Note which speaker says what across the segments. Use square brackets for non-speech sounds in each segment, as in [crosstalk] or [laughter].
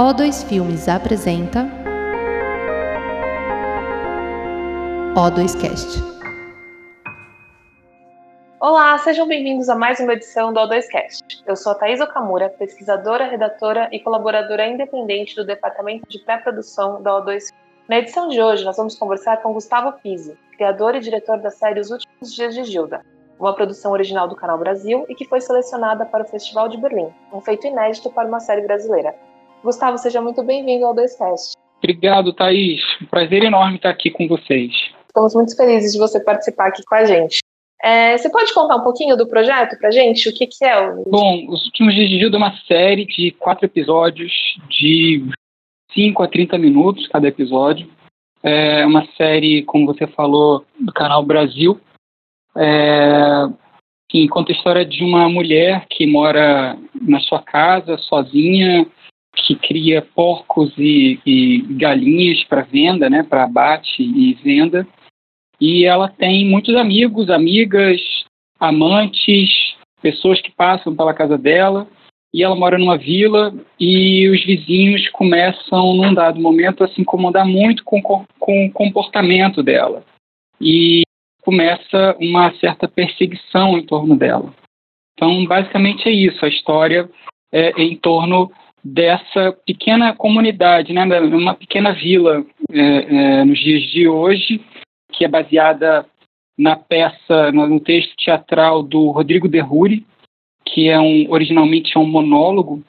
Speaker 1: O2 Filmes apresenta O2Cast.
Speaker 2: Olá, sejam bem-vindos a mais uma edição do O2Cast. Eu sou a Thaís Okamura, pesquisadora, redatora e colaboradora independente do Departamento de Pré-Produção da O2 Na edição de hoje, nós vamos conversar com Gustavo Pizzi, criador e diretor da série Os Últimos Dias de Gilda, uma produção original do Canal Brasil e que foi selecionada para o Festival de Berlim, um feito inédito para uma série brasileira. Gustavo, seja muito bem-vindo ao Dois Cast.
Speaker 3: Obrigado, Thaís. Um prazer enorme estar aqui com vocês.
Speaker 2: Estamos muito felizes de você participar aqui com a gente. É, você pode contar um pouquinho do projeto para gente? O que, que é? O...
Speaker 3: Bom, Os Últimos Dias de Gilda é uma série de quatro episódios de 5 a 30 minutos cada episódio. É uma série, como você falou, do canal Brasil, é, que conta a história de uma mulher que mora na sua casa sozinha, que cria porcos e, e galinhas para venda, né, para abate e venda. E ela tem muitos amigos, amigas, amantes, pessoas que passam pela casa dela. E ela mora numa vila e os vizinhos começam, num dado momento, a se incomodar muito com, com o comportamento dela. E começa uma certa perseguição em torno dela. Então, basicamente é isso. A história é em torno dessa pequena comunidade, né, uma pequena vila é, é, nos dias de hoje, que é baseada na peça, no texto teatral do Rodrigo Derruri, que é um originalmente é um monólogo.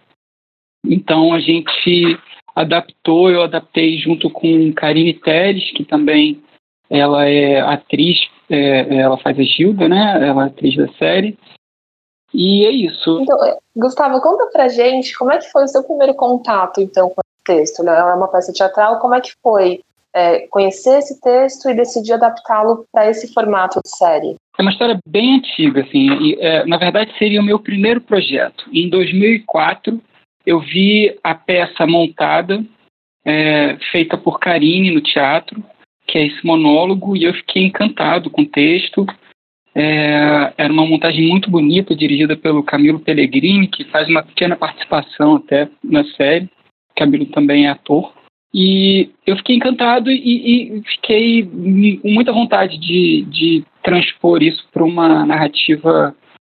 Speaker 3: Então a gente adaptou, eu adaptei junto com Karine Teles, que também ela é atriz é, ela faz a Gilda, né? Ela é atriz da série. E é isso.
Speaker 2: Então, Gustavo, conta pra gente como é que foi o seu primeiro contato, então, com esse texto. Né? É uma peça teatral, como é que foi é, conhecer esse texto e decidir adaptá-lo para esse formato de série?
Speaker 3: É uma história bem antiga, assim. E, é, na verdade, seria o meu primeiro projeto. Em 2004, eu vi a peça montada, é, feita por Karine no teatro que é esse monólogo, e eu fiquei encantado com o texto. É, era uma montagem muito bonita, dirigida pelo Camilo Pellegrini, que faz uma pequena participação até na série. Camilo também é ator. E eu fiquei encantado e, e fiquei com muita vontade de, de transpor isso para uma narrativa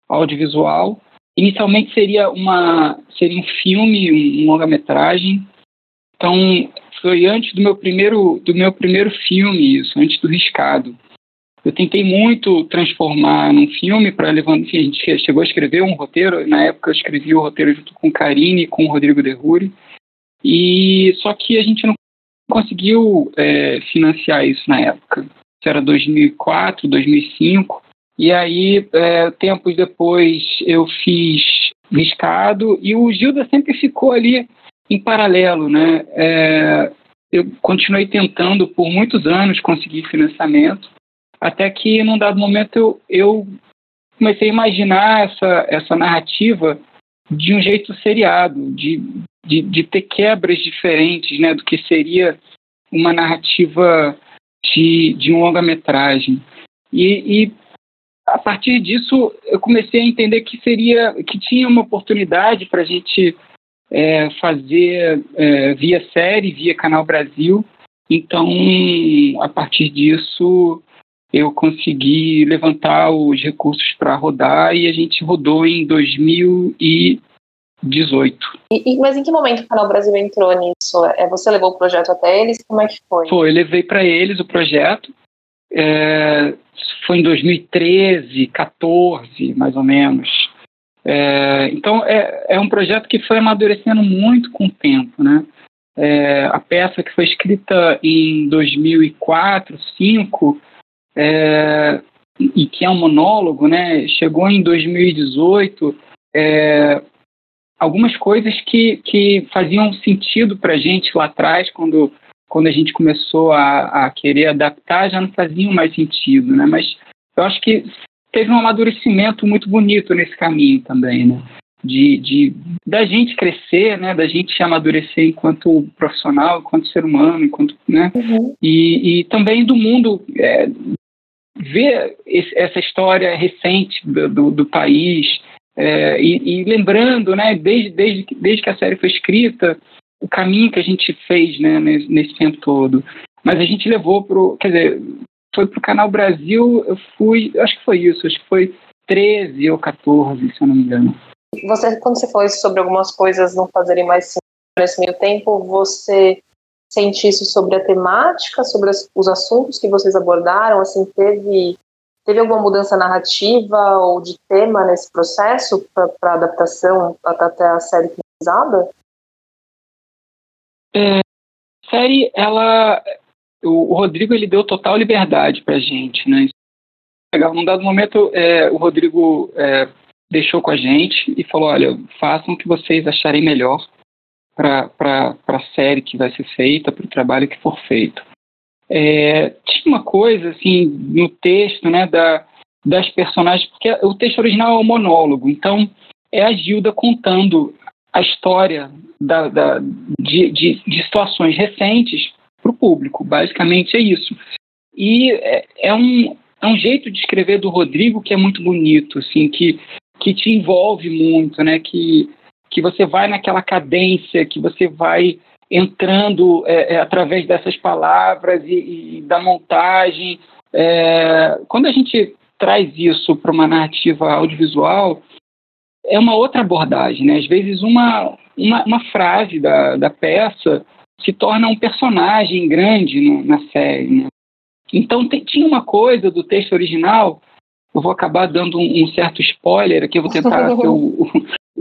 Speaker 3: audiovisual. Inicialmente seria uma seria um filme, um longa-metragem. Então foi antes do meu primeiro do meu primeiro filme isso, antes do Riscado. Eu tentei muito transformar num filme para levar, enfim, a gente chegou a escrever um roteiro, na época eu escrevi o roteiro junto com Karine e com o Rodrigo Derruri, e só que a gente não conseguiu é, financiar isso na época. Isso era 2004, 2005, e aí, é, tempos depois, eu fiz Riscado, e o Gilda sempre ficou ali em paralelo, né? É, eu continuei tentando por muitos anos conseguir financiamento, até que num dado momento eu, eu comecei a imaginar essa, essa narrativa de um jeito seriado, de, de, de ter quebras diferentes né, do que seria uma narrativa de, de um longa-metragem. E, e, a partir disso eu comecei a entender que seria que tinha uma oportunidade para a gente é, fazer é, via série, via Canal Brasil. Então, a partir disso, eu consegui levantar os recursos para rodar e a gente rodou em 2018.
Speaker 2: E, mas em que momento o Canal Brasil entrou nisso? É, você levou o projeto até eles? Como é que foi?
Speaker 3: Foi, eu levei para eles o projeto. É, foi em 2013, 14, mais ou menos. É, então, é, é um projeto que foi amadurecendo muito com o tempo, né? É, a peça que foi escrita em 2004, 2005, é, e que é um monólogo, né? Chegou em 2018, é, algumas coisas que, que faziam sentido para a gente lá atrás, quando, quando a gente começou a, a querer adaptar, já não faziam mais sentido, né? Mas eu acho que teve um amadurecimento muito bonito nesse caminho também, né? De, de da gente crescer, né? Da gente amadurecer enquanto profissional, enquanto ser humano, enquanto, né? Uhum. E, e também do mundo é, ver esse, essa história recente do, do, do país é, e, e, lembrando, né? Desde, desde, desde que a série foi escrita, o caminho que a gente fez né, nesse, nesse tempo todo. Mas a gente levou para quer dizer, foi para o Canal Brasil, eu fui, acho que foi isso, acho que foi 13 ou 14, se eu não me engano.
Speaker 2: Você, quando você falou sobre algumas coisas não fazerem mais sentido nesse meio tempo, você sente isso sobre a temática, sobre as, os assuntos que vocês abordaram? Assim, teve, teve alguma mudança narrativa ou de tema nesse processo para adaptação até a série finalizada?
Speaker 3: É, a série, ela, o, o, Rodrigo ele deu total liberdade para gente, né? Legal. Num dado momento, é, o Rodrigo é, deixou com a gente e falou: olha, façam o que vocês acharem melhor para a série que vai ser feita, para o trabalho que for feito. É, tinha uma coisa assim no texto, né, da, das personagens, porque o texto original é um monólogo, então é a Gilda contando a história da, da de, de, de, situações recentes para o público, basicamente é isso. E é, é, um, é um jeito de escrever do Rodrigo que é muito bonito, assim, que, que te envolve muito, né, que que você vai naquela cadência, que você vai entrando é, é, através dessas palavras e, e da montagem. É, quando a gente traz isso para uma narrativa audiovisual, é uma outra abordagem. Né? Às vezes, uma, uma, uma frase da, da peça se torna um personagem grande no, na série. Né? Então, tem, tinha uma coisa do texto original eu vou acabar dando um, um, certo spoiler aqui, eu vou tentar [laughs] ser o,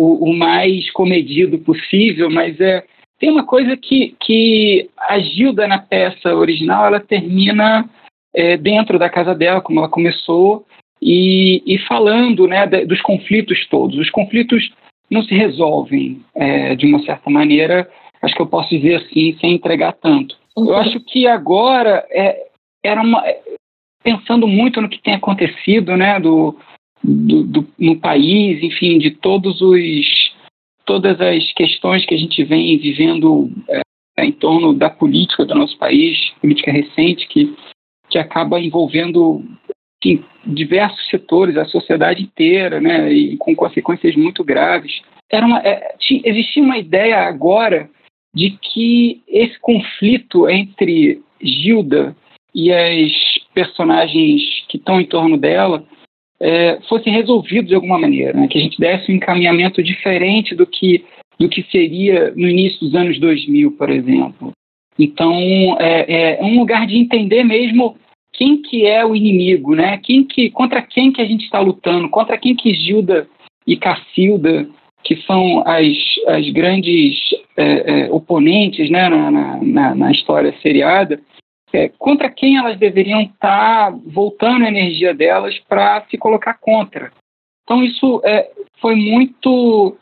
Speaker 3: o, o, mais comedido possível, mas é, tem uma coisa que, que a Gilda na peça original, ela termina é, dentro da casa dela, como ela começou, e, e falando né, dos conflitos todos. Os conflitos não se resolvem é, de uma certa maneira, acho que eu posso dizer assim, sem entregar tanto. Eu uhum. acho que agora é, era uma, pensando muito no que tem acontecido, né, do, do, do, no país, enfim, de todos os todas as questões que a gente vem vivendo é, em torno da política do nosso país, política recente que que acaba envolvendo enfim, diversos setores, a sociedade inteira, né, e com consequências muito graves. Era uma, é, tinha, existia uma ideia agora de que esse conflito entre Gilda e as personagens que estão em torno dela é, fosse resolvido de alguma maneira, né? que a gente desse um encaminhamento diferente do que, do que seria no início dos anos 2000, por exemplo. Então, é, é um lugar de entender mesmo quem que é o inimigo, né? Quem que, contra quem que a gente está lutando, contra quem que Gilda e Cacilda, que são as, as grandes é, é, oponentes né, na, na, na história seriada, é, contra quem elas deveriam estar tá voltando a energia delas para se colocar contra. Então isso é, foi muito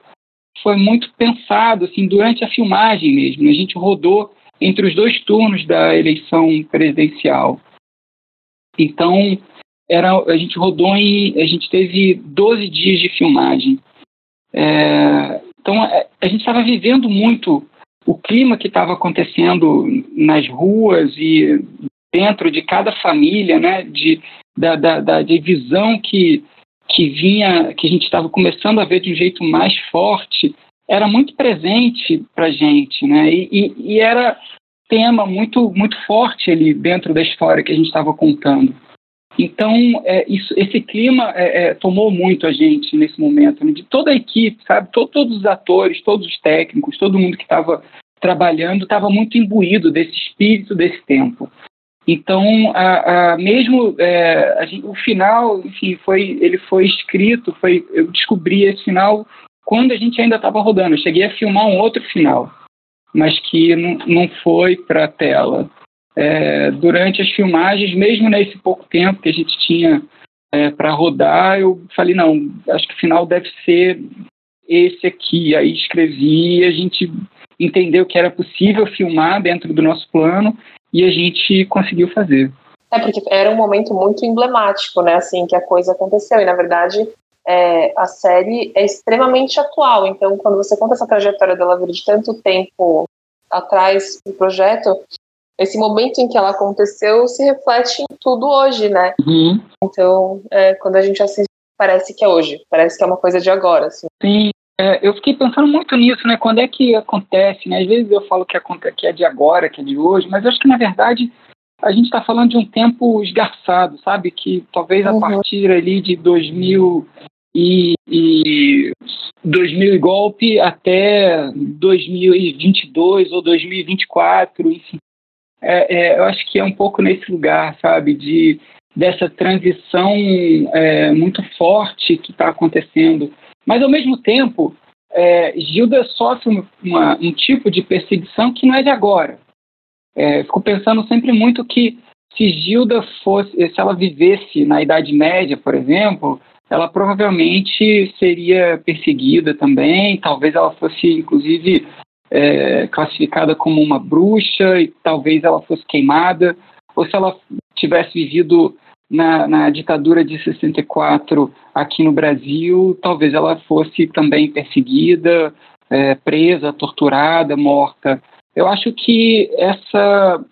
Speaker 3: foi muito pensado assim durante a filmagem mesmo. A gente rodou entre os dois turnos da eleição presidencial. Então era a gente rodou em a gente teve 12 dias de filmagem. É, então é, a gente estava vivendo muito o clima que estava acontecendo nas ruas e dentro de cada família, né, de, da, da, da divisão que, que vinha, que a gente estava começando a ver de um jeito mais forte, era muito presente para a gente, né, e, e, e era tema muito, muito forte ali dentro da história que a gente estava contando. Então, é, isso, esse clima é, é, tomou muito a gente nesse momento, né? de toda a equipe, sabe? Todo, todos os atores, todos os técnicos, todo mundo que estava trabalhando estava muito imbuído desse espírito desse tempo. Então, a, a, mesmo é, a gente, o final, enfim, foi, ele foi escrito, foi, eu descobri esse final quando a gente ainda estava rodando. Eu cheguei a filmar um outro final, mas que não, não foi para a tela é, durante as filmagens, mesmo nesse pouco tempo que a gente tinha é, para rodar, eu falei, não, acho que o final deve ser esse aqui. Aí escrevi, a gente entendeu que era possível filmar dentro do nosso plano e a gente conseguiu fazer.
Speaker 2: É, porque era um momento muito emblemático, né, assim, que a coisa aconteceu. E, na verdade, é, a série é extremamente atual. Então, quando você conta essa trajetória dela vir de tanto tempo atrás do projeto, esse momento em que ela aconteceu se reflete em tudo hoje, né?
Speaker 3: Uhum.
Speaker 2: Então, é, quando a gente assiste, parece que é hoje, parece que é uma coisa de agora. Assim.
Speaker 3: Sim, É, eu fiquei pensando muito nisso, né? Quando é que acontece, né? Às vezes eu falo que, acontece, que é de agora, que é de hoje, mas eu acho que, na verdade, a gente está falando de um tempo esgarçado, sabe? Que talvez a uhum. partir ali de 2000 e, e 2000 e golpe até 2022 ou 2024, enfim. É, é, eu acho que é um pouco nesse lugar, sabe? De dessa transição é, muito forte que está acontecendo. Mas, ao mesmo tempo, é, Gilda sofre uma, um tipo de perseguição que não é de agora. É, fico pensando sempre muito que se Gilda fosse, se ela vivesse na Idade Média, por exemplo, ela provavelmente seria perseguida também, talvez ela fosse, inclusive, é, classificada como uma bruxa e talvez ela fosse queimada, ou se ela tivesse vivido na, na, ditadura de 64 aqui no Brasil, talvez ela fosse também perseguida, é, presa, torturada, morta. Eu acho que essa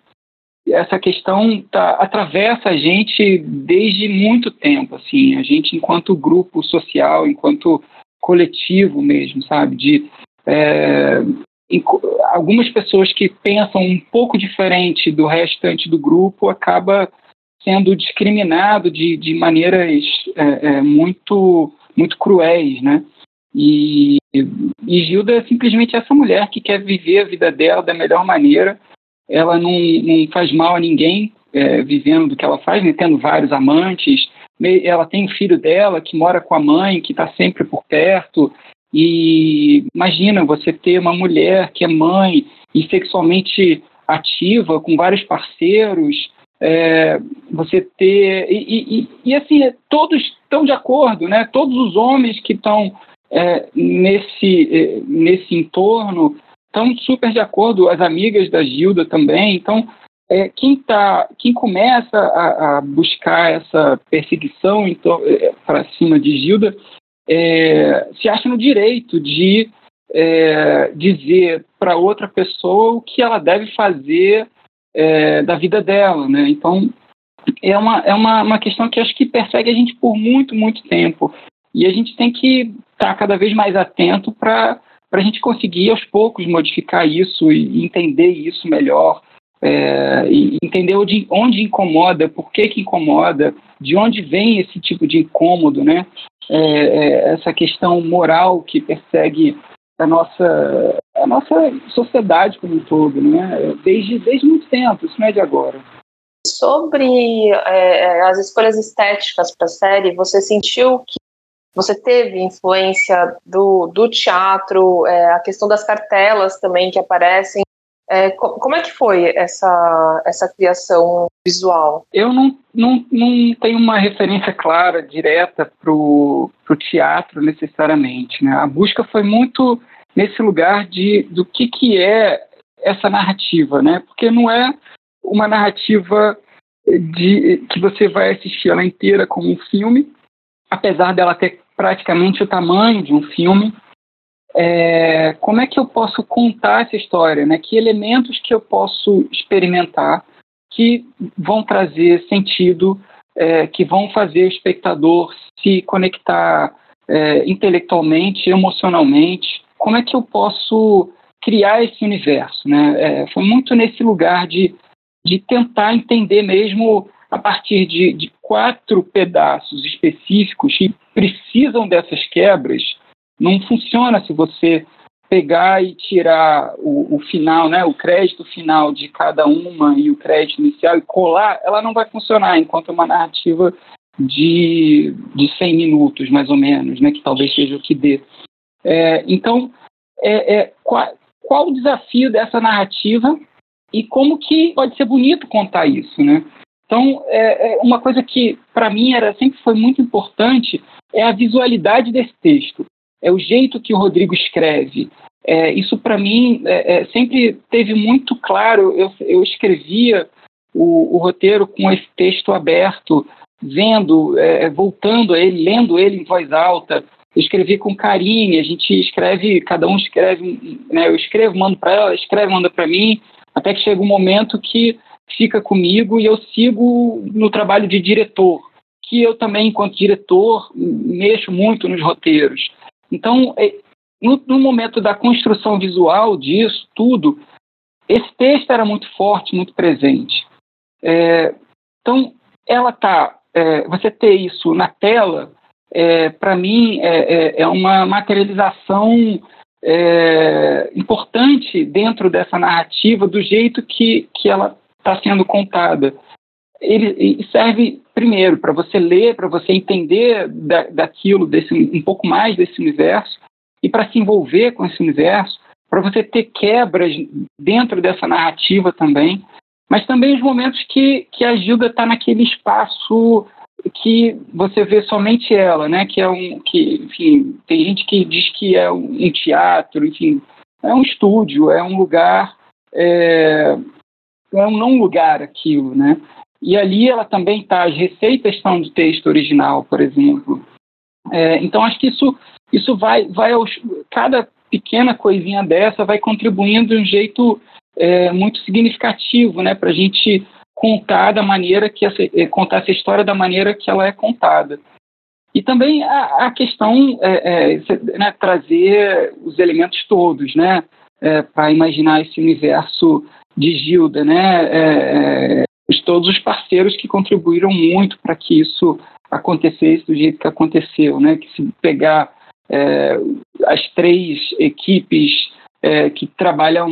Speaker 3: essa questão tá, atravessa a gente desde muito tempo, assim, a gente enquanto grupo social, enquanto coletivo mesmo, sabe, de é, algumas pessoas que pensam um pouco diferente do restante do grupo acaba sendo discriminado de, de maneiras é, é, muito muito cruéis, né? E, e Gilda é simplesmente essa mulher que quer viver a vida dela da melhor maneira. Ela não, não faz mal a ninguém é, vivendo do que ela faz, né? tendo vários amantes. Ela tem o filho dela que mora com a mãe, que está sempre por perto. E imagina você ter uma mulher que é mãe e sexualmente ativa, com vários parceiros, é, você ter. E, e, e, assim, todos estão de acordo, né? Todos os homens que estão é, nesse, é, nesse entorno estão super de acordo, as amigas da Gilda também. Então, é, quem, tá, quem começa a, a buscar essa perseguição então, é, para cima de Gilda é, se acha no direito de é, dizer para outra pessoa o que ela deve fazer é, da vida dela, né? Então é uma é uma, uma questão que acho que persegue a gente por muito muito tempo e a gente tem que estar tá cada vez mais atento para a gente conseguir aos poucos modificar isso e entender isso melhor, é, e entender onde, onde incomoda, por que, que incomoda, de onde vem esse tipo de incômodo, né? É, é, essa questão moral que persegue a nossa, a nossa sociedade como um todo, né? desde, desde muito tempo, isso não é de agora.
Speaker 2: Sobre é, as escolhas estéticas para a série, você sentiu que você teve influência do, do teatro, é, a questão das cartelas também que aparecem é, como é que foi essa, essa criação visual?
Speaker 3: Eu não, não, não tenho uma referência clara, direta para o teatro necessariamente. Né? A busca foi muito nesse lugar de do que, que é essa narrativa, né? porque não é uma narrativa de, que você vai assistir ela inteira como um filme, apesar dela ter praticamente o tamanho de um filme, é, como é que eu posso contar essa história, né? Que elementos que eu posso experimentar que vão trazer sentido, é, que vão fazer o espectador se conectar é, intelectualmente, emocionalmente. Como é que eu posso criar esse universo, né? É, foi muito nesse lugar de, de tentar entender mesmo a partir de, de quatro pedaços específicos que precisam dessas quebras não funciona se você pegar e tirar o, o, final, né, o crédito final de cada uma e o crédito inicial e colar, ela não vai funcionar enquanto uma narrativa de, de 100 minutos, mais ou menos, né, que talvez seja o que dê. É, então, é, é, qual, qual o desafio dessa narrativa e como que pode ser bonito contar isso, né? Então, é, é uma coisa que para mim era sempre foi muito importante é a visualidade desse texto é o jeito que o Rodrigo escreve. É, isso, para mim, é, é, sempre teve muito claro. Eu, eu escrevia o, o, roteiro com esse texto aberto, vendo, é, voltando a ele, lendo ele em voz alta. Eu escrevi com carinho, a gente escreve, cada um escreve, né, eu escrevo, mando para ela, escreve, manda para mim, até que chega um momento que fica comigo e eu sigo no trabalho de diretor, que eu também, enquanto diretor, mexo muito nos roteiros. Então, é, no, no, momento da construção visual disso tudo, esse texto era muito forte, muito presente. É, então, ela tá, é, você ter isso na tela, é, para mim, é, é, é, uma materialização importante dentro dessa narrativa do jeito que, que ela está sendo contada. Ele serve primeiro para você ler, para você entender da, daquilo, desse, um pouco mais desse universo, e para se envolver com esse universo, para você ter quebras dentro dessa narrativa também, mas também os momentos que, que a Gilda está naquele espaço que você vê somente ela, né? Que é um, que, enfim, tem gente que diz que é um teatro, enfim, é um estúdio, é um lugar, é, é um não lugar aquilo, né? E ali ela também está, as receitas estão do texto original, por exemplo. É, então acho que isso, isso vai, vai aos, cada pequena coisinha dessa vai contribuindo de um jeito é, muito significativo, né, para a gente contar da maneira que essa, é, contar essa história da maneira que ela é contada. E também a, a questão é, é, né, trazer os elementos todos, né, é, para imaginar esse universo de Gilda, né, todos os parceiros que contribuíram muito para que isso acontecesse do jeito que aconteceu, né? Que se pegar é, as três equipes é, que trabalham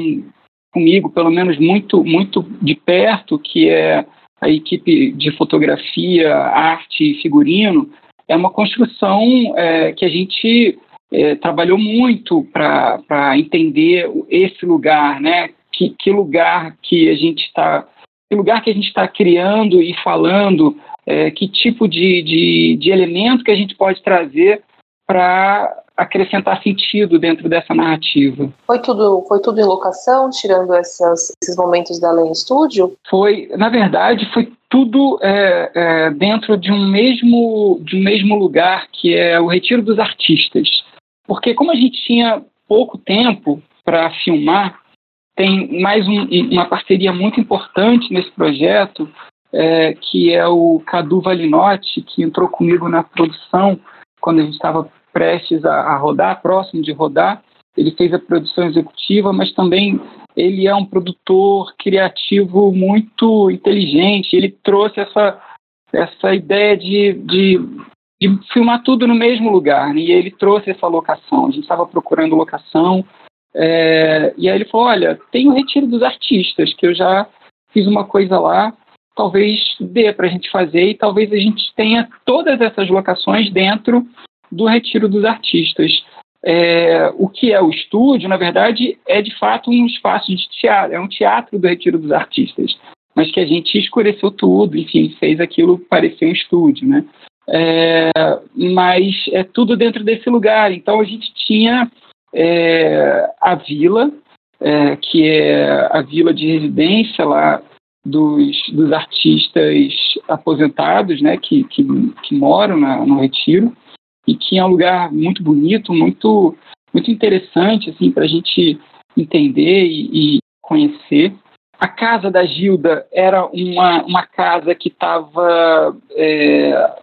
Speaker 3: comigo, pelo menos muito muito de perto, que é a equipe de fotografia, arte e figurino, é uma construção é, que a gente é, trabalhou muito para entender esse lugar, né? Que, que lugar que a gente está que lugar que a gente está criando e falando, é, que tipo de, de, de elemento que a gente pode trazer para acrescentar sentido dentro dessa narrativa.
Speaker 2: Foi tudo, foi tudo em locação, tirando essas, esses momentos da Lei Estúdio?
Speaker 3: Foi, na verdade, foi tudo é, é, dentro de um mesmo de um mesmo lugar que é o Retiro dos Artistas, porque como a gente tinha pouco tempo para filmar, tem mais um, uma parceria muito importante nesse projeto, é, que é o Cadu Valinotti, que entrou comigo na produção quando a gente estava prestes a, a, rodar, próximo de rodar. Ele fez a produção executiva, mas também ele é um produtor criativo muito inteligente. Ele trouxe essa, essa ideia de, de, de filmar tudo no mesmo lugar, né? e ele trouxe essa locação. A gente estava procurando locação, é, e aí ele falou: Olha, tem o Retiro dos Artistas, que eu já fiz uma coisa lá, talvez dê para a gente fazer e talvez a gente tenha todas essas locações dentro do Retiro dos Artistas. É, o que é o estúdio, na verdade, é de fato um espaço de teatro, é um teatro do Retiro dos Artistas, mas que a gente escureceu tudo, enfim, fez aquilo parecer um estúdio, né? É, mas é tudo dentro desse lugar. Então a gente tinha é, a vila, é, que é a vila de residência lá dos, dos artistas aposentados, né, que, que, que moram na, no Retiro, e que é um lugar muito bonito, muito, muito interessante assim, para a gente entender e, e, conhecer. A casa da Gilda era uma, uma casa que estava é,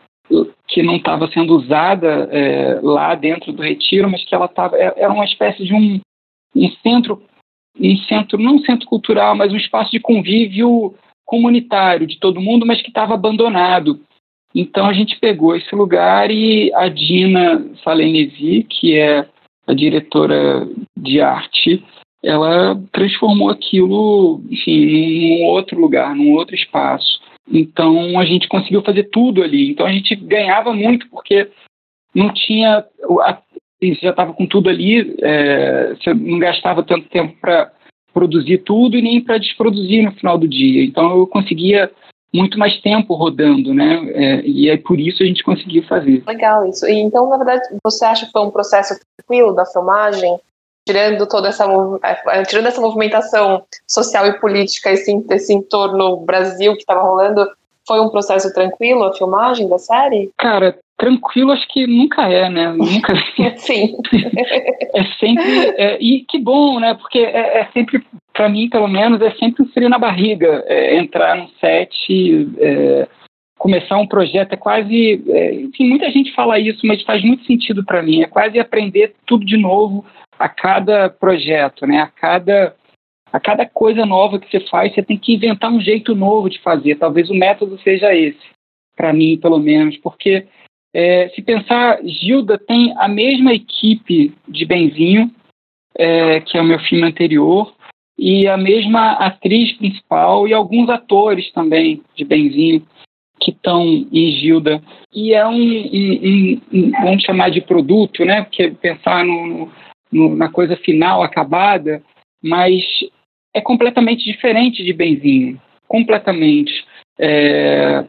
Speaker 3: que não estava sendo usada é, lá dentro do retiro, mas que ela estava é, era uma espécie de um, um centro, um centro não um centro cultural, mas um espaço de convívio comunitário de todo mundo, mas que estava abandonado. Então a gente pegou esse lugar e a Dina Salenesi, que é a diretora de arte, ela transformou aquilo, enfim, num outro lugar, num outro espaço. Então a gente conseguiu fazer tudo ali. Então a gente ganhava muito porque não tinha. Você já estava com tudo ali, é, você não gastava tanto tempo para produzir tudo e nem para desproduzir no final do dia. Então eu conseguia muito mais tempo rodando, né? É, e é por isso a gente conseguiu fazer.
Speaker 2: Legal isso. E então, na verdade, você acha que foi um processo tranquilo da filmagem? Tirando toda essa é, tirando essa movimentação social e política esse, esse entorno Brasil que estava rolando foi um processo tranquilo a filmagem da série
Speaker 3: cara tranquilo acho que nunca é né nunca [laughs]
Speaker 2: sim
Speaker 3: é sempre é, e que bom né porque é, é sempre para mim pelo menos é sempre um frio na barriga é, entrar no set é, começar um projeto é quase. É, enfim, muita gente fala isso, mas faz muito sentido para mim. É quase aprender tudo de novo a cada projeto, né? A cada, a cada coisa nova que você faz, você tem que inventar um jeito novo de fazer. Talvez o método seja esse, para mim, pelo menos, porque é, se pensar, Gilda tem a mesma equipe de Benzinho, é, que é o meu filme anterior, e a mesma atriz principal e alguns atores também de Benzinho que estão em Gilda. E é um, um, um, vamos chamar de produto, né? Porque pensar no, no, na coisa final, acabada, mas é completamente diferente de Benzinho, completamente. É,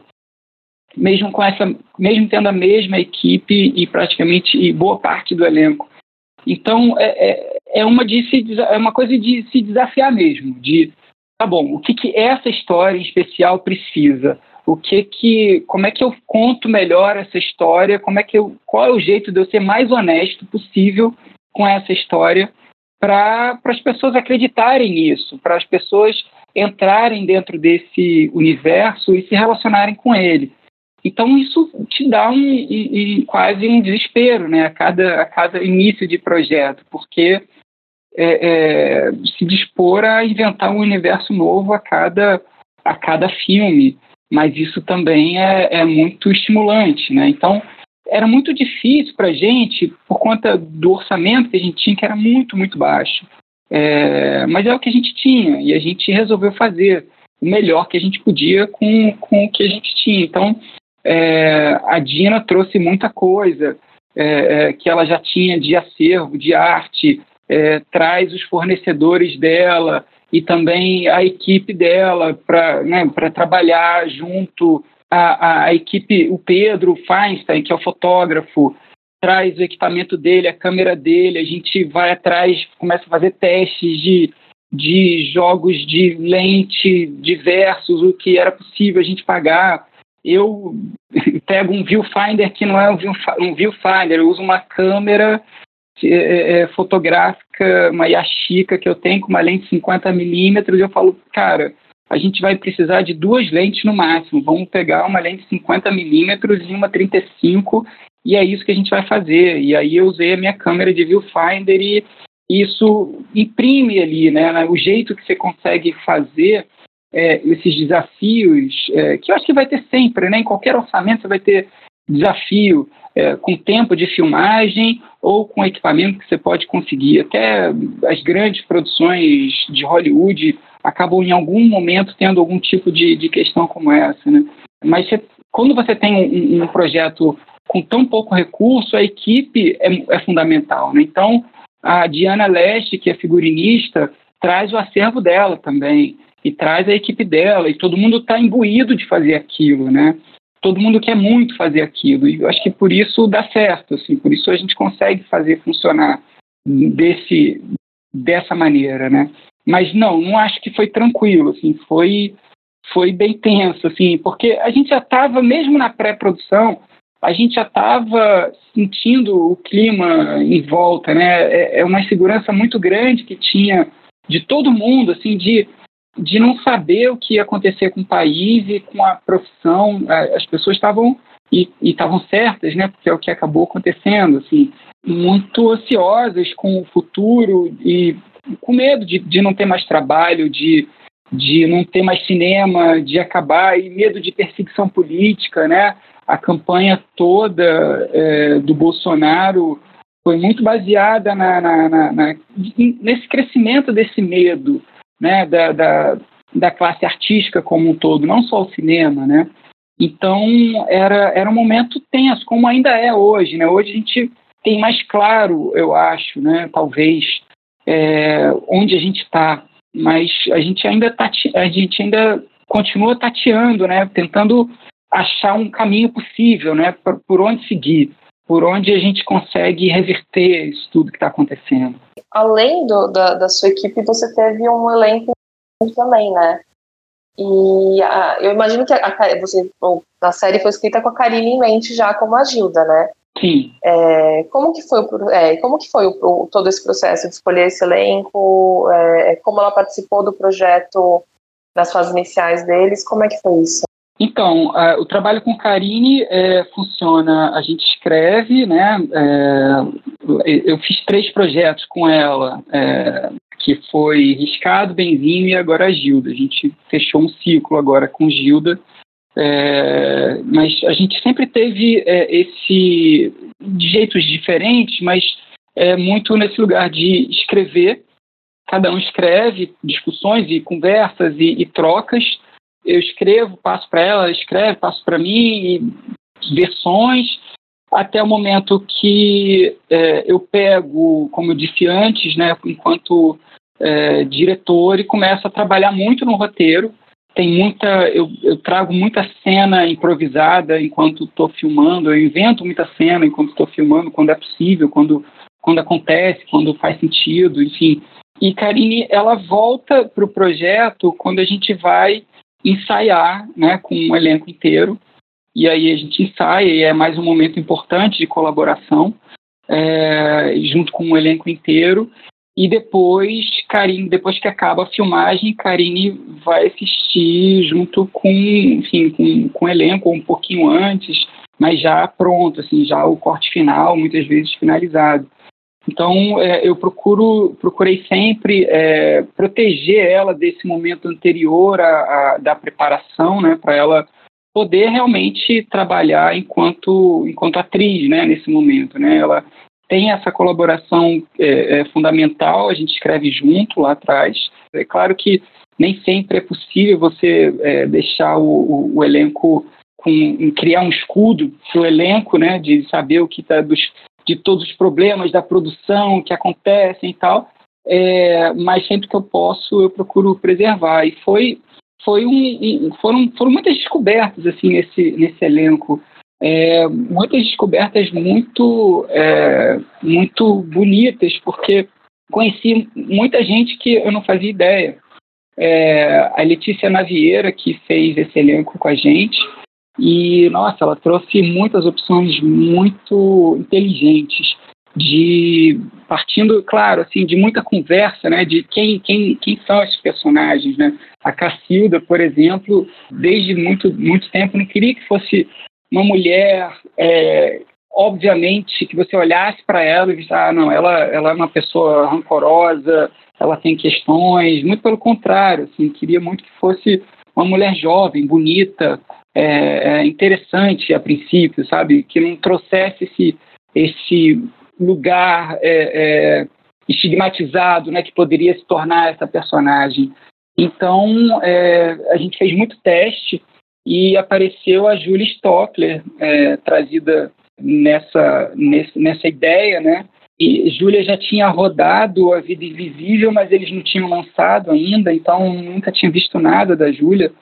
Speaker 3: mesmo com essa, mesmo tendo a mesma equipe e praticamente e boa parte do elenco. Então é, é, é uma de se, é uma coisa de se desafiar mesmo, de tá bom, o que, que essa história em especial precisa? o que que, como é que eu conto melhor essa história, como é que eu, qual é o jeito de eu ser mais honesto possível com essa história para as pessoas acreditarem nisso, para as pessoas entrarem dentro desse universo e se relacionarem com ele. Então isso te dá um, um, um quase um desespero, né, a cada, a cada início de projeto, porque é, é, se dispor a inventar um universo novo a cada a cada filme mas isso também é, é muito estimulante, né? Então, era muito difícil para a gente, por conta do orçamento que a gente tinha, que era muito, muito baixo. É, mas é o que a gente tinha, e a gente resolveu fazer o melhor que a gente podia com, com o que a gente tinha. Então, é, a Dina trouxe muita coisa é, é que ela já tinha de acervo, de arte, é, traz os fornecedores dela, e também a equipe dela para né, trabalhar junto a, a, equipe, o Pedro Feinstein, que é o fotógrafo, traz o equipamento dele, a câmera dele, a gente vai atrás, começa a fazer testes de, de jogos de lente diversos, o que era possível a gente pagar. Eu [laughs] pego um viewfinder que não é um viewfinder, eu uso uma câmera é, é, é, fotográfica, uma Yashica que eu tenho com uma lente 50 milímetros, eu falo, cara, a gente vai precisar de duas lentes no máximo. Vamos pegar uma lente 50 milímetros e uma 35 e é isso que a gente vai fazer. E aí eu usei a minha câmera de viewfinder e isso imprime ali, né, o jeito que você consegue fazer é, esses desafios, é, que eu acho que vai ter sempre, né, em qualquer orçamento você vai ter desafio é, com tempo de filmagem ou com equipamento que você pode conseguir. Até as grandes produções de Hollywood acabam em algum momento tendo algum tipo de, de questão como essa. Né? Mas você, quando você tem um, um, projeto com tão pouco recurso, a equipe é, é fundamental. Né? Então, a Diana Leste, que é figurinista, traz o acervo dela também e traz a equipe dela e todo mundo está imbuído de fazer aquilo, né? todo mundo quer muito fazer aquilo. E eu acho que por isso dá certo, assim, por isso a gente consegue fazer funcionar desse, dessa maneira, né? Mas não, não acho que foi tranquilo, assim, foi, foi bem tenso, assim, porque a gente já estava, mesmo na pré-produção, a gente já estava sentindo o clima em volta, né? É, é uma insegurança muito grande que tinha de todo mundo, assim, de de não saber o que ia acontecer com o país e com a profissão. As pessoas estavam e estavam certas, né? Porque é o que acabou acontecendo, assim, muito ansiosas com o futuro e com medo de, de não ter mais trabalho, de, de não ter mais cinema, de acabar e medo de perseguição política, né? A campanha toda é, do Bolsonaro foi muito baseada na, na, na, na, nesse crescimento desse medo né, da, da, da classe artística como um todo, não só o cinema, né? Então era, era um momento tenso, como ainda é hoje, né? Hoje a gente tem mais claro, eu acho, né? Talvez é, onde a gente está, mas a gente ainda tá, a gente ainda continua tateando, né? Tentando achar um caminho possível, né? Por, por onde seguir, por onde a gente consegue reverter isso tudo que está acontecendo
Speaker 2: além do, da, da sua equipe, você teve um elenco também, né? E a, eu imagino que a, a, você, a série foi escrita com a Karine em mente já como a Gilda, né?
Speaker 3: Sim.
Speaker 2: É, como que foi, é, como que foi o, o, todo esse processo de escolher esse elenco? É, como ela participou do projeto nas fases iniciais deles? Como é que foi isso?
Speaker 3: Então, o trabalho com Karine é, funciona, a gente escreve, né? É, eu fiz três projetos com ela, é, que foi Riscado, Benzinho e agora a Gilda. A gente fechou um ciclo agora com Gilda, é, mas a gente sempre teve é, esse de jeitos diferentes, mas é muito nesse lugar de escrever. Cada um escreve discussões e conversas e, e trocas eu escrevo, passo para ela, ela escreve, passo para mim, versões, até o momento que é, eu pego, como eu disse antes, né, enquanto é, diretor e começo a trabalhar muito no roteiro. Tem muita, eu, eu trago muita cena improvisada enquanto estou filmando, eu invento muita cena enquanto estou filmando, quando é possível, quando, quando acontece, quando faz sentido, enfim. E Karine, ela volta para o projeto quando a gente vai ensaiar né, com um elenco inteiro. E aí a gente ensaia e é mais um momento importante de colaboração é, junto com o elenco inteiro. E depois, Karine, depois que acaba a filmagem, Karine vai assistir junto com, enfim, com, com o elenco um pouquinho antes, mas já pronto, assim, já o corte final, muitas vezes finalizado. Então, é, eu procuro, procurei sempre é, proteger ela desse momento anterior à, à da preparação, né, para ela poder realmente trabalhar enquanto, enquanto atriz, né, nesse momento, né. Ela tem essa colaboração é, é, fundamental, a gente escreve junto lá atrás. É claro que nem sempre é possível você é, deixar o, o, o elenco com, criar um escudo para o elenco, né, de saber o que está de todos os problemas da produção que acontecem e tal, é, mas sempre que eu posso eu procuro preservar. E foi, foi um, foram, foram muitas descobertas assim nesse, nesse elenco, é, muitas descobertas muito, é, muito bonitas, porque conheci muita gente que eu não fazia ideia. É, a Letícia Navieira, que fez esse elenco com a gente, e, nossa, ela trouxe muitas opções muito inteligentes, de partindo, claro, assim, de muita conversa, né, de quem, quem, quem são esses personagens, né? A Cacilda, por exemplo, desde muito, muito tempo não queria que fosse uma mulher, é, obviamente, que você olhasse para ela e visse, ah, não, ela, ela é uma pessoa rancorosa, ela tem questões, muito pelo contrário, assim, queria muito que fosse uma mulher jovem, bonita, é, é, interessante a princípio, sabe? Que não trouxesse esse, esse lugar é, é, estigmatizado, né? Que poderia se tornar essa personagem. Então, é, a gente fez muito teste e apareceu a Julie Stockler, é, trazida nessa, nessa, ideia, né? E Júlia já tinha rodado A Vida Invisível, mas eles não tinham lançado ainda, então nunca tinha visto nada da Júlia.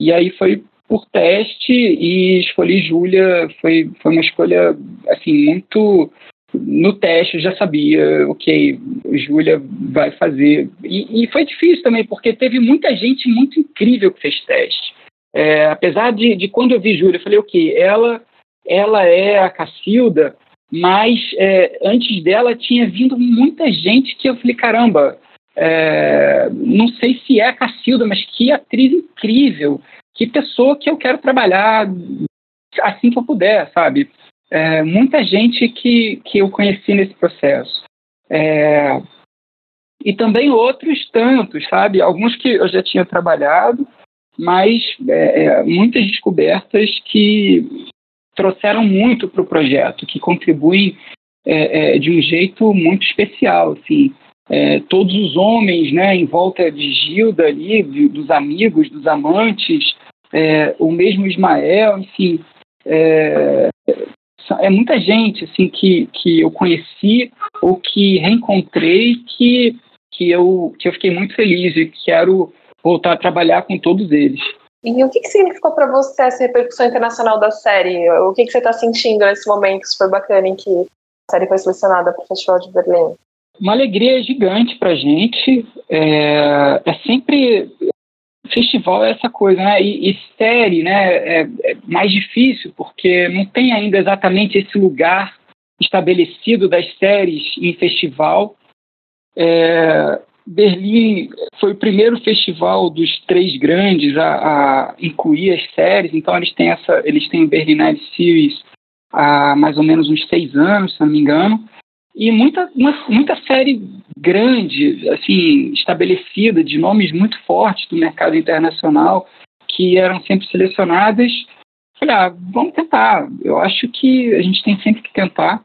Speaker 3: E aí foi por teste e escolhi Júlia. Foi, foi uma escolha, assim, muito. No teste eu já sabia, ok, Júlia vai fazer. E, e, foi difícil também, porque teve muita gente muito incrível que fez teste. É, apesar de, de quando eu vi Júlia, eu falei, ok, ela, ela é a Cacilda, mas é, antes dela tinha vindo muita gente que eu falei, caramba, é, não sei se é a Cacilda, mas que atriz incrível que pessoa que eu quero trabalhar assim que eu puder, sabe? É, muita gente que, que eu conheci nesse processo. É, e também outros tantos, sabe? Alguns que eu já tinha trabalhado, mas é, é muitas descobertas que trouxeram muito para o projeto, que contribuem é, é, de um jeito muito especial, assim. É, todos os homens né, em volta de Gilda ali, de, dos amigos, dos amantes, é, o mesmo Ismael, enfim, é, é, muita gente assim que, que eu conheci ou que reencontrei que, que, eu, que eu fiquei muito feliz e quero voltar a trabalhar com todos eles.
Speaker 2: E o que, que significou para você essa repercussão internacional da série? O que, que você está sentindo nesse momento super bacana em que a série foi selecionada para o Festival de Berlim?
Speaker 3: Uma alegria gigante para a gente. É, é sempre festival é essa coisa, né? E, e série, né? É, é, mais difícil porque não tem ainda exatamente esse lugar estabelecido das séries em festival. É, Berlim foi o primeiro festival dos três grandes a, a incluir as séries, então eles têm essa, eles têm Berlinale Series há mais ou menos uns seis anos, se não me engano, e muita, uma, muita série grande, assim, estabelecida, de nomes muito fortes do mercado internacional, que eram sempre selecionadas. Falei, ah, vamos tentar. Eu acho que a gente tem sempre que tentar.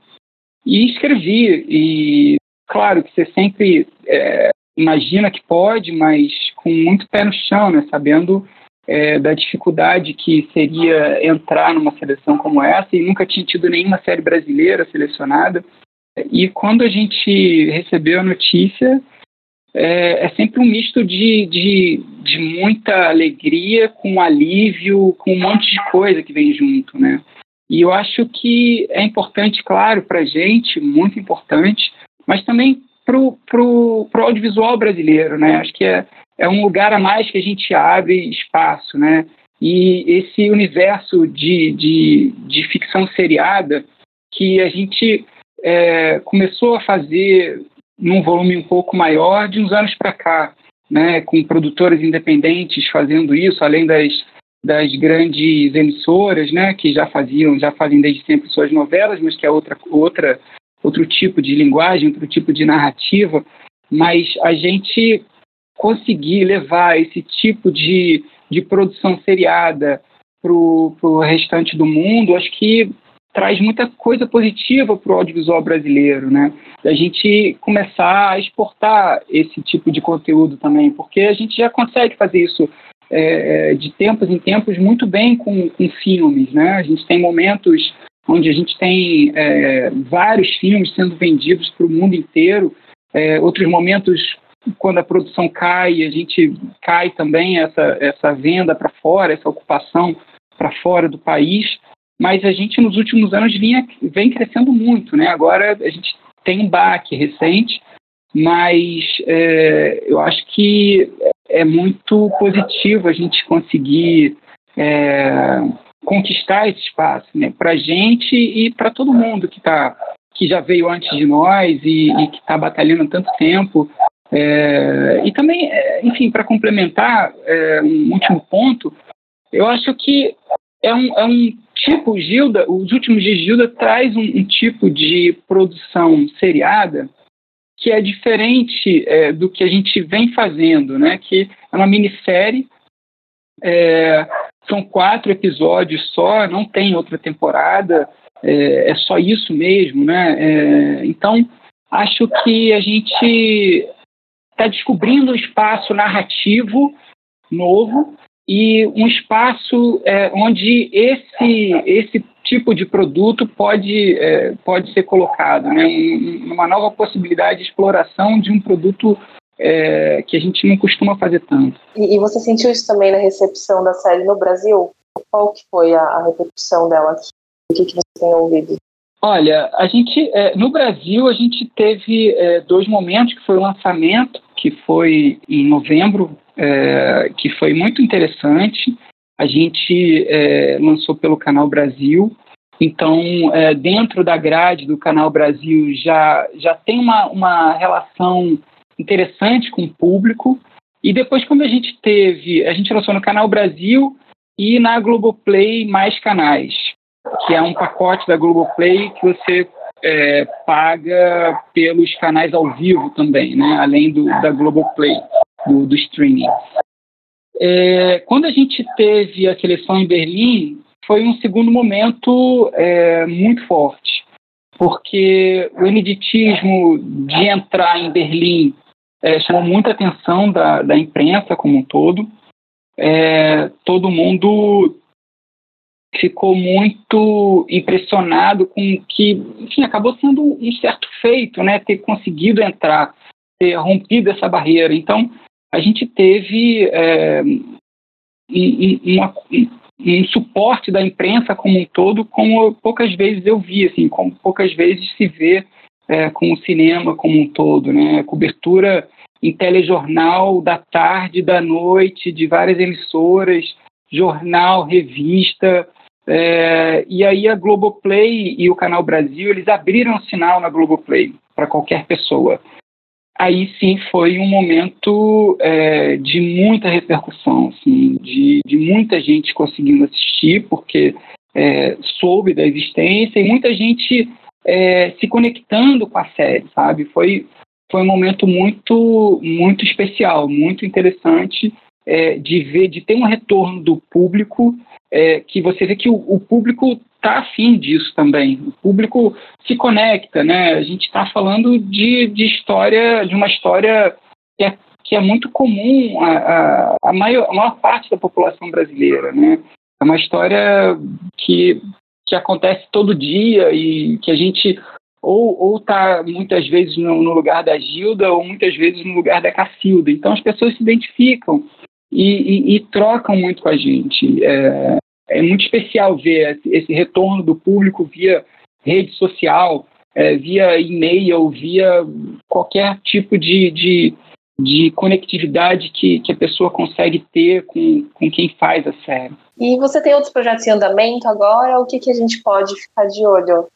Speaker 3: E escrevi. E claro que você sempre é, imagina que pode, mas com muito pé no chão, né? Sabendo é, da dificuldade que seria entrar numa seleção como essa e nunca tinha tido nenhuma série brasileira selecionada. E quando a gente recebeu a notícia, é, é sempre um misto de, de, de, muita alegria com alívio, com um monte de coisa que vem junto, né? E eu acho que é importante, claro, para a gente, muito importante, mas também para o audiovisual brasileiro, né? Acho que é, é um lugar a mais que a gente abre espaço, né? E esse universo de, de, de ficção seriada que a gente é, começou a fazer num volume um pouco maior de uns anos para cá, né, com produtores independentes fazendo isso, além das, das grandes emissoras, né, que já faziam, já fazem desde sempre suas novelas, mas que é outra, outra, outro tipo de linguagem, outro tipo de narrativa, mas a gente conseguir levar esse tipo de, de produção seriada para o restante do mundo, acho que traz muita coisa positiva para o audiovisual brasileiro, né? A gente começar a exportar esse tipo de conteúdo também, porque a gente já consegue fazer isso é, de tempos em tempos muito bem com, com filmes, né? A gente tem momentos onde a gente tem é, vários filmes sendo vendidos para o mundo inteiro, é, outros momentos quando a produção cai, a gente cai também essa, essa venda para fora, essa ocupação para fora do país mas a gente nos últimos anos vinha, vem crescendo muito, né? Agora a gente tem um baque recente, mas é, eu acho que é muito positivo a gente conseguir é, conquistar esse espaço, né? Para a gente e para todo mundo que tá, que já veio antes de nós e, e que está batalhando tanto tempo. É, e também, é, enfim, para complementar é, um último ponto, eu acho que é um, é um tipo, Gilda, os últimos dias Gilda traz um, um tipo de produção seriada que é diferente é, do que a gente vem fazendo, né? Que é uma minissérie, é, são quatro episódios só, não tem outra temporada, é, é só isso mesmo, né? É, então, acho que a gente está descobrindo um espaço narrativo novo e um espaço é, onde esse, esse tipo de produto pode, é, pode ser colocado, né? uma nova possibilidade de exploração de um produto é, que a gente não costuma fazer tanto.
Speaker 2: E, e, você sentiu isso também na recepção da série no Brasil? Qual que foi a, a repercussão dela aqui? O que, que você tem ouvido?
Speaker 3: Olha, a gente é, no Brasil a gente teve é, dois momentos que foi o lançamento, que foi em novembro é, que foi muito interessante. A gente é, lançou pelo Canal Brasil. Então, é, dentro da grade do Canal Brasil já, já tem uma, uma relação interessante com o público. E depois, quando a gente teve, a gente lançou no Canal Brasil e na Globoplay mais canais, que é um pacote da Globoplay que você é, paga pelos canais ao vivo também, né? além do, da Globoplay do, do streaming. É, quando a gente teve a seleção em Berlim, foi um segundo momento é, muito forte, porque o ineditismo de entrar em Berlim é, chamou muita atenção da, da imprensa como um todo. É, todo mundo ficou muito impressionado com que, enfim, acabou sendo um certo feito, né, ter conseguido entrar, ter rompido essa barreira. Então, a gente teve é, um, uma, um, suporte da imprensa como um todo, como poucas vezes eu vi, assim, como poucas vezes se vê é, com o cinema como um todo, né? Cobertura em telejornal da tarde, da noite, de várias emissoras, jornal, revista, é, e aí a Globoplay e o Canal Brasil, eles abriram sinal na Globoplay para qualquer pessoa. aí sim foi um momento é, de muita repercussão, assim, de, de muita gente conseguindo assistir, porque é, soube da existência e muita gente é, se conectando com a série, sabe? Foi, foi um momento muito, muito especial, muito interessante é, de ver, de ter um retorno do público, é, que você vê que o, o público está afim disso também. O público se conecta, né? A gente está falando de, de história, de uma história que é, que é muito comum a, a, a, maior, a maior parte da população brasileira, né? É uma história que, que acontece todo dia e que a gente ou está muitas vezes no, no, lugar da Gilda ou muitas vezes no lugar da Cacilda. Então as pessoas se identificam e, e, e trocam muito com a gente. É, é, muito especial ver esse retorno do público via rede social, é, via e-mail, via qualquer tipo de, de, de conectividade que, que a pessoa consegue ter com, com quem faz a série.
Speaker 2: E você tem outros projetos em andamento agora? O que, que a gente pode ficar de olho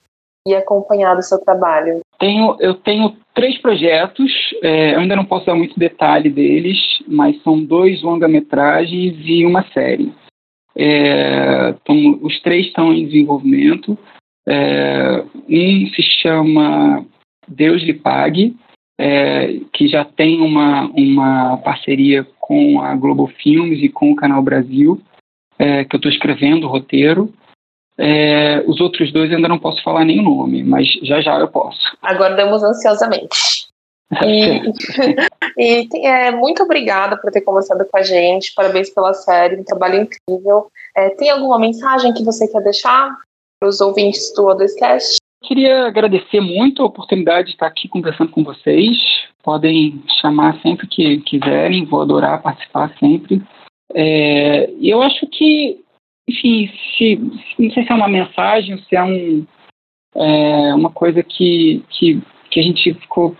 Speaker 2: e acompanhar do seu trabalho?
Speaker 3: Tenho, eu tenho três projetos, é, eu ainda não posso dar muito detalhe deles, mas são dois longa-metragens e uma série. É, então, os três estão em desenvolvimento. É, um se chama Deus lhe pague, é, que já tem uma, uma parceria com a Globo Filmes e com o Canal Brasil, é, que eu estou escrevendo o roteiro. É, os outros dois ainda não posso falar nem o nome, mas já já eu posso.
Speaker 2: Aguardamos ansiosamente. [laughs] E, [laughs] e é, muito obrigada por ter conversado com a gente, parabéns pela série, um trabalho incrível. É, tem alguma mensagem que você quer deixar para os ouvintes do Odescast?
Speaker 3: Queria agradecer muito a oportunidade de estar aqui conversando com vocês. Podem chamar sempre que quiserem, vou adorar participar sempre. É, eu acho que enfim, se, não sei se é uma mensagem, se é, um, é uma coisa que, que, que a gente ficou.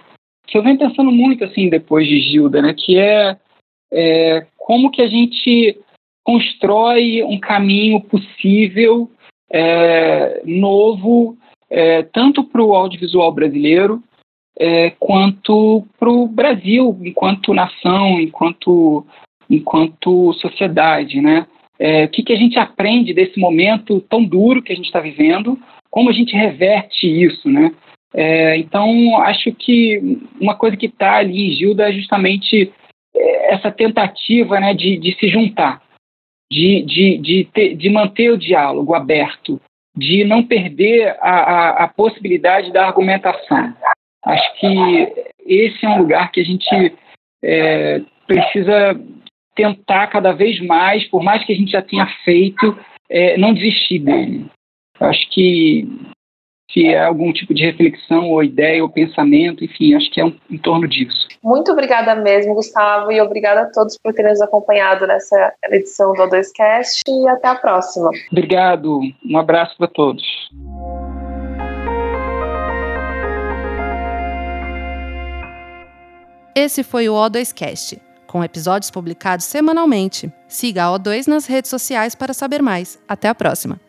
Speaker 3: que eu venho pensando muito assim depois de Gilda, né? Que é, é como que a gente constrói um caminho possível, é, novo, é, tanto para o audiovisual brasileiro é, quanto para o Brasil, enquanto nação, enquanto, enquanto sociedade, né? é, o que, que a gente aprende desse momento tão duro que a gente está vivendo, como a gente reverte isso, né? É, então, acho que uma coisa que está ali em Gilda é justamente é, essa tentativa né, de, de se juntar, de, de, de, ter, de manter o diálogo aberto, de não perder a, a, a, possibilidade da argumentação. Acho que esse é um lugar que a gente é, precisa tentar cada vez mais, por mais que a gente já tenha feito, é, não desistir dele. Acho que se é algum tipo de reflexão ou ideia ou pensamento, enfim, acho que é um, em torno disso.
Speaker 2: Muito obrigada mesmo, Gustavo, e obrigada a todos por terem nos acompanhado nessa edição do O2Cast e até a próxima.
Speaker 3: Obrigado, um abraço para todos.
Speaker 1: Esse foi o O2Cast com episódios publicados semanalmente. Siga a O2 nas redes sociais para saber mais. Até a próxima!